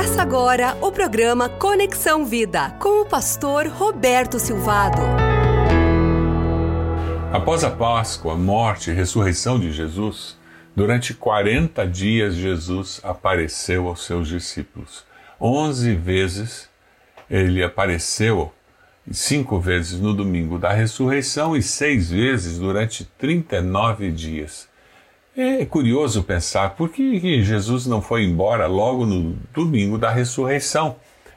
Começa agora o programa Conexão Vida com o pastor Roberto Silvado. Após a Páscoa, morte e ressurreição de Jesus, durante 40 dias Jesus apareceu aos seus discípulos. Onze vezes ele apareceu, cinco vezes no domingo da ressurreição e seis vezes durante 39 dias. É curioso pensar por que Jesus não foi embora logo no domingo da ressurreição.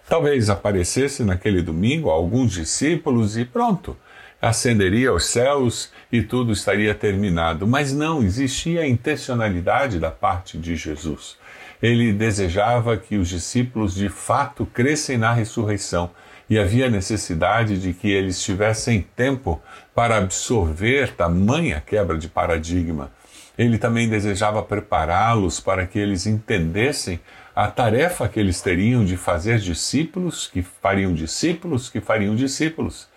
Talvez aparecesse naquele domingo alguns discípulos e pronto, ascenderia aos céus e tudo estaria terminado. Mas não, existia a intencionalidade da parte de Jesus. Ele desejava que os discípulos de fato crescem na ressurreição e havia necessidade de que eles tivessem tempo para absorver tamanha quebra de paradigma ele também desejava prepará-los para que eles entendessem a tarefa que eles teriam de fazer discípulos, que fariam discípulos, que fariam discípulos.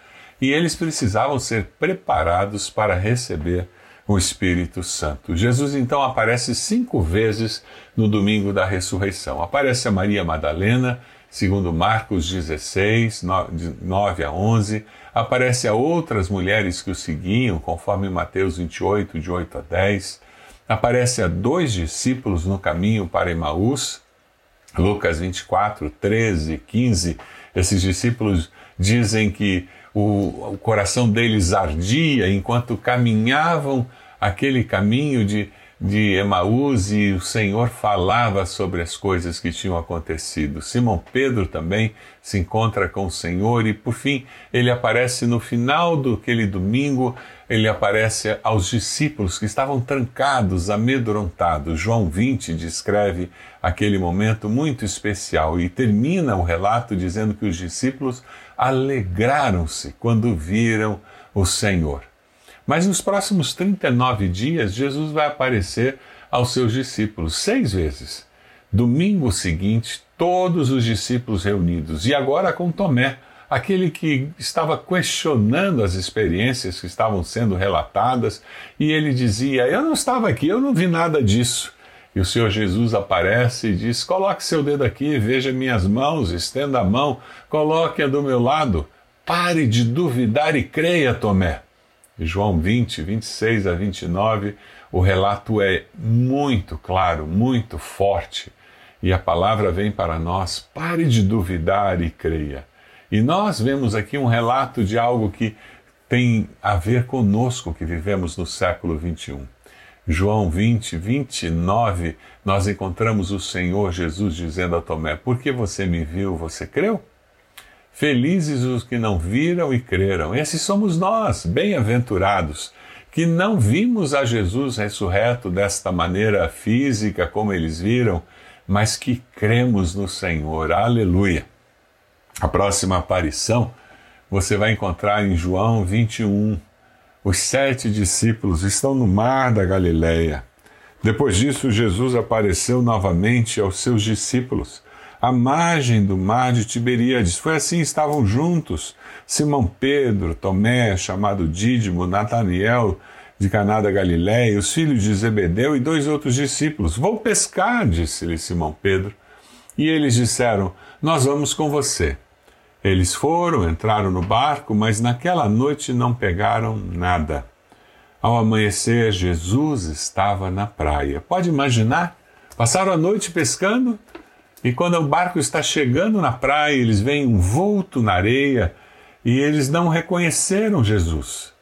E eles precisavam ser preparados para receber o Espírito Santo. Jesus então aparece cinco vezes no domingo da ressurreição. Aparece a Maria Madalena, segundo Marcos 16, 9 a 11. Aparece a outras mulheres que o seguiam, conforme Mateus 28, de 8 a 10 aparece a dois discípulos no caminho para Emaús, Lucas 24, 13, 15. Esses discípulos dizem que o, o coração deles ardia enquanto caminhavam aquele caminho de de Emaús e o Senhor falava sobre as coisas que tinham acontecido. Simão Pedro também se encontra com o Senhor e, por fim, ele aparece no final daquele domingo, ele aparece aos discípulos que estavam trancados, amedrontados. João 20 descreve aquele momento muito especial e termina o relato dizendo que os discípulos alegraram-se quando viram o Senhor. Mas nos próximos 39 dias, Jesus vai aparecer aos seus discípulos seis vezes. Domingo seguinte, todos os discípulos reunidos, e agora com Tomé, aquele que estava questionando as experiências que estavam sendo relatadas, e ele dizia: Eu não estava aqui, eu não vi nada disso. E o Senhor Jesus aparece e diz: Coloque seu dedo aqui, veja minhas mãos, estenda a mão, coloque-a do meu lado. Pare de duvidar e creia, Tomé. João 20, 26 a 29, o relato é muito claro, muito forte. E a palavra vem para nós: pare de duvidar e creia. E nós vemos aqui um relato de algo que tem a ver conosco que vivemos no século 21. João 20, 29, nós encontramos o Senhor Jesus dizendo a Tomé: Por que você me viu, você creu? Felizes os que não viram e creram. Esses somos nós, bem-aventurados, que não vimos a Jesus ressurreto desta maneira física como eles viram, mas que cremos no Senhor. Aleluia. A próxima aparição você vai encontrar em João 21. Os sete discípulos estão no mar da Galileia. Depois disso, Jesus apareceu novamente aos seus discípulos à margem do mar de Tiberíades. Foi assim, estavam juntos Simão Pedro, Tomé, chamado Dídimo, Nataniel, de Caná da Galiléia, os filhos de Zebedeu e dois outros discípulos. Vou pescar, disse-lhe Simão Pedro. E eles disseram: Nós vamos com você. Eles foram, entraram no barco, mas naquela noite não pegaram nada. Ao amanhecer, Jesus estava na praia. Pode imaginar? Passaram a noite pescando e quando o barco está chegando na praia, eles veem um vulto na areia e eles não reconheceram Jesus.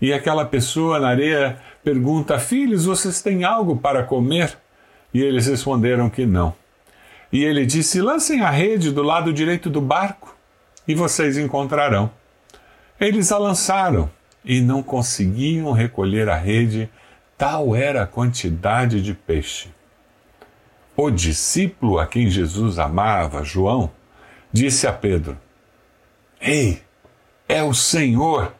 E aquela pessoa na areia pergunta: Filhos, vocês têm algo para comer? E eles responderam que não. E ele disse: Lancem a rede do lado direito do barco e vocês encontrarão. Eles a lançaram e não conseguiam recolher a rede, tal era a quantidade de peixe. O discípulo a quem Jesus amava, João, disse a Pedro: Ei, é o Senhor!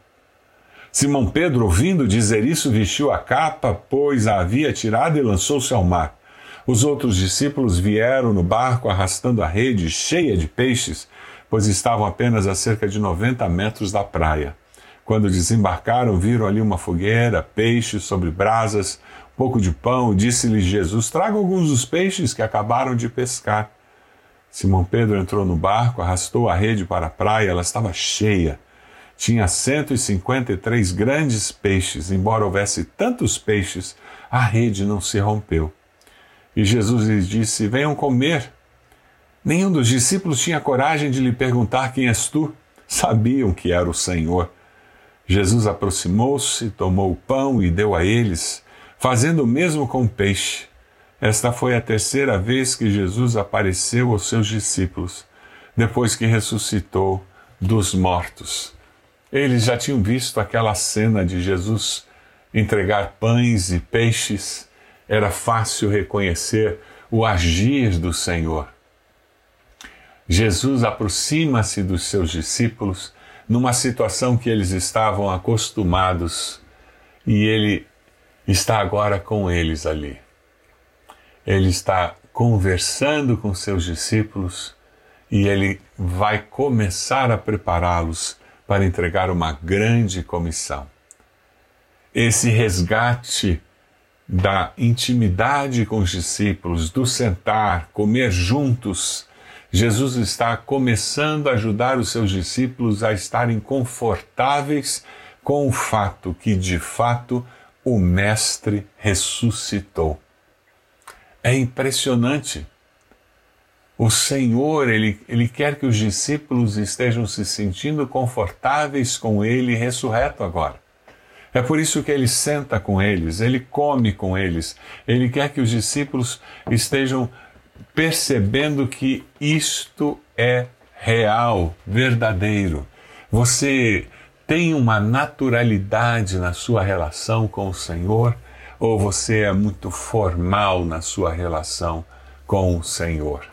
Simão Pedro, ouvindo dizer isso, vestiu a capa, pois a havia tirado e lançou-se ao mar. Os outros discípulos vieram no barco arrastando a rede cheia de peixes, pois estavam apenas a cerca de 90 metros da praia. Quando desembarcaram, viram ali uma fogueira, peixes sobre brasas, pouco de pão, disse-lhe Jesus: Traga alguns dos peixes que acabaram de pescar. Simão Pedro entrou no barco, arrastou a rede para a praia, ela estava cheia. Tinha 153 grandes peixes, embora houvesse tantos peixes, a rede não se rompeu. E Jesus lhes disse: Venham comer. Nenhum dos discípulos tinha coragem de lhe perguntar quem és tu. Sabiam que era o Senhor. Jesus aproximou-se, tomou o pão e deu a eles, fazendo o mesmo com o peixe. Esta foi a terceira vez que Jesus apareceu aos seus discípulos, depois que ressuscitou dos mortos. Eles já tinham visto aquela cena de Jesus entregar pães e peixes. Era fácil reconhecer o agir do Senhor. Jesus aproxima-se dos seus discípulos numa situação que eles estavam acostumados e ele está agora com eles ali ele está conversando com seus discípulos e ele vai começar a prepará-los para entregar uma grande comissão. Esse resgate da intimidade com os discípulos, do sentar, comer juntos, Jesus está começando a ajudar os seus discípulos a estarem confortáveis com o fato que, de fato, o Mestre ressuscitou. É impressionante. O Senhor, ele, ele quer que os discípulos estejam se sentindo confortáveis com Ele ressurreto agora. É por isso que ele senta com eles, ele come com eles, ele quer que os discípulos estejam percebendo que isto é real, verdadeiro. Você tem uma naturalidade na sua relação com o Senhor ou você é muito formal na sua relação com o Senhor?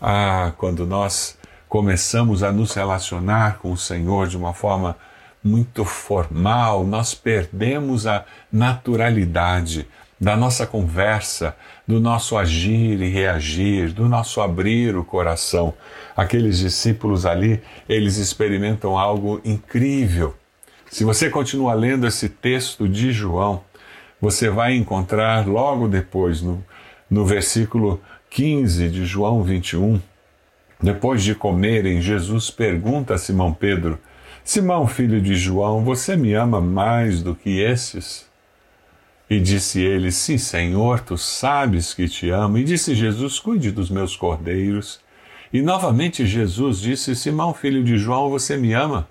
Ah, quando nós começamos a nos relacionar com o Senhor de uma forma muito formal, nós perdemos a naturalidade da nossa conversa, do nosso agir e reagir, do nosso abrir o coração. Aqueles discípulos ali, eles experimentam algo incrível. Se você continua lendo esse texto de João, você vai encontrar logo depois, no, no versículo 15 de João 21, depois de comerem, Jesus pergunta a Simão Pedro: Simão, filho de João, você me ama mais do que esses? E disse ele: Sim, Senhor, tu sabes que te amo. E disse Jesus: Cuide dos meus cordeiros. E novamente Jesus disse: Simão, filho de João, você me ama?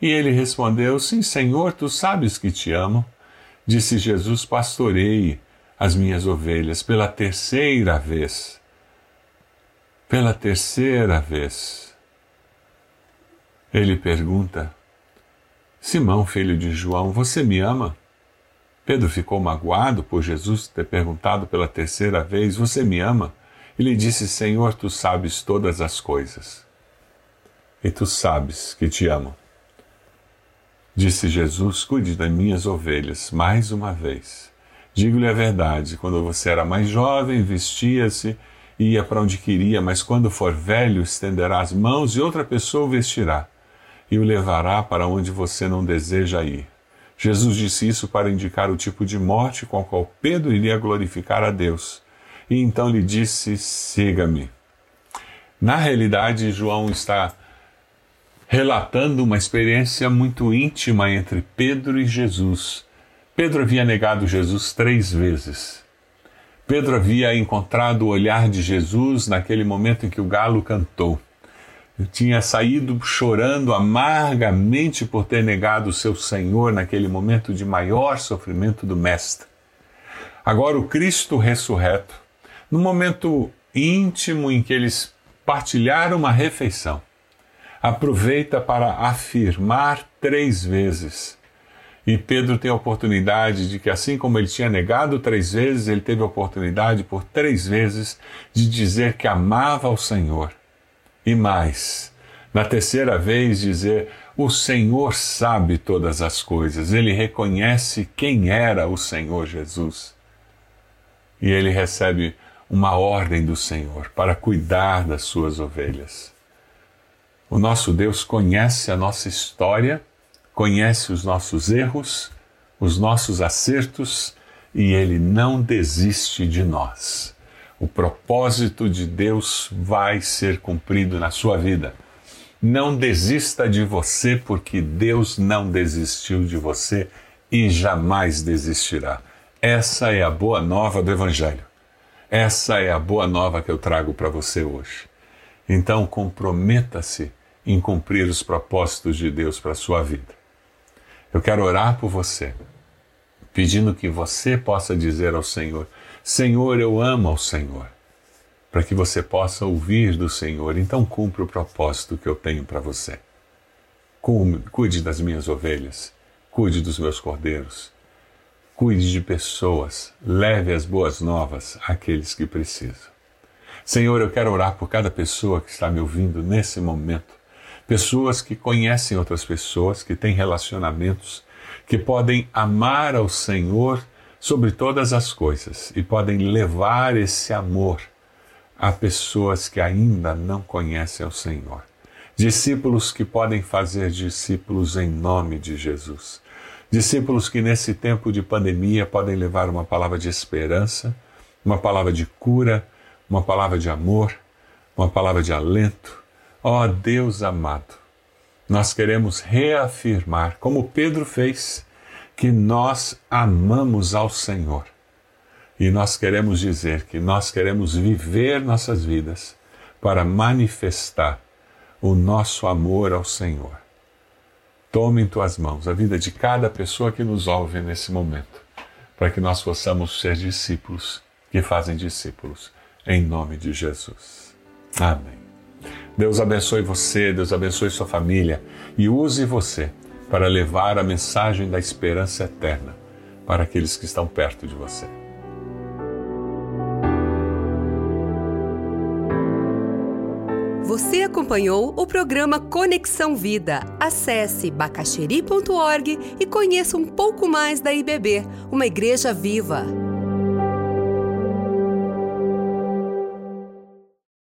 E ele respondeu: Sim, Senhor, tu sabes que te amo. Disse Jesus: Pastorei as minhas ovelhas pela terceira vez. Pela terceira vez. Ele pergunta: Simão, filho de João, você me ama? Pedro ficou magoado por Jesus ter perguntado pela terceira vez: Você me ama? Ele disse: Senhor, tu sabes todas as coisas. E tu sabes que te amo. Disse Jesus: Cuide das minhas ovelhas, mais uma vez. Digo-lhe a verdade: quando você era mais jovem, vestia-se e ia para onde queria, mas quando for velho, estenderá as mãos e outra pessoa o vestirá e o levará para onde você não deseja ir. Jesus disse isso para indicar o tipo de morte com a qual Pedro iria glorificar a Deus. E então lhe disse: Siga-me. Na realidade, João está relatando uma experiência muito íntima entre Pedro e Jesus. Pedro havia negado Jesus três vezes. Pedro havia encontrado o olhar de Jesus naquele momento em que o galo cantou. Ele tinha saído chorando amargamente por ter negado o seu Senhor naquele momento de maior sofrimento do Mestre. Agora, o Cristo ressurreto, no momento íntimo em que eles partilharam uma refeição, aproveita para afirmar três vezes. E Pedro tem a oportunidade de que, assim como ele tinha negado três vezes, ele teve a oportunidade por três vezes de dizer que amava o Senhor. E mais, na terceira vez, dizer: O Senhor sabe todas as coisas. Ele reconhece quem era o Senhor Jesus. E ele recebe uma ordem do Senhor para cuidar das suas ovelhas. O nosso Deus conhece a nossa história, conhece os nossos erros, os nossos acertos e ele não desiste de nós. O propósito de Deus vai ser cumprido na sua vida. Não desista de você, porque Deus não desistiu de você e jamais desistirá. Essa é a boa nova do Evangelho. Essa é a boa nova que eu trago para você hoje. Então, comprometa-se em cumprir os propósitos de Deus para a sua vida. Eu quero orar por você, pedindo que você possa dizer ao Senhor: Senhor, eu amo ao Senhor, para que você possa ouvir do Senhor. Então, cumpra o propósito que eu tenho para você. Cuide das minhas ovelhas, cuide dos meus cordeiros, cuide de pessoas, leve as boas novas àqueles que precisam. Senhor, eu quero orar por cada pessoa que está me ouvindo nesse momento pessoas que conhecem outras pessoas, que têm relacionamentos, que podem amar ao Senhor sobre todas as coisas e podem levar esse amor a pessoas que ainda não conhecem ao Senhor. Discípulos que podem fazer discípulos em nome de Jesus. Discípulos que nesse tempo de pandemia podem levar uma palavra de esperança, uma palavra de cura, uma palavra de amor, uma palavra de alento, Ó oh, Deus amado, nós queremos reafirmar, como Pedro fez, que nós amamos ao Senhor. E nós queremos dizer que nós queremos viver nossas vidas para manifestar o nosso amor ao Senhor. Tome em tuas mãos a vida de cada pessoa que nos ouve nesse momento, para que nós possamos ser discípulos que fazem discípulos, em nome de Jesus. Amém. Deus abençoe você, Deus abençoe sua família e use você para levar a mensagem da esperança eterna para aqueles que estão perto de você. Você acompanhou o programa Conexão Vida. Acesse bacacheri.org e conheça um pouco mais da IBB, uma igreja viva.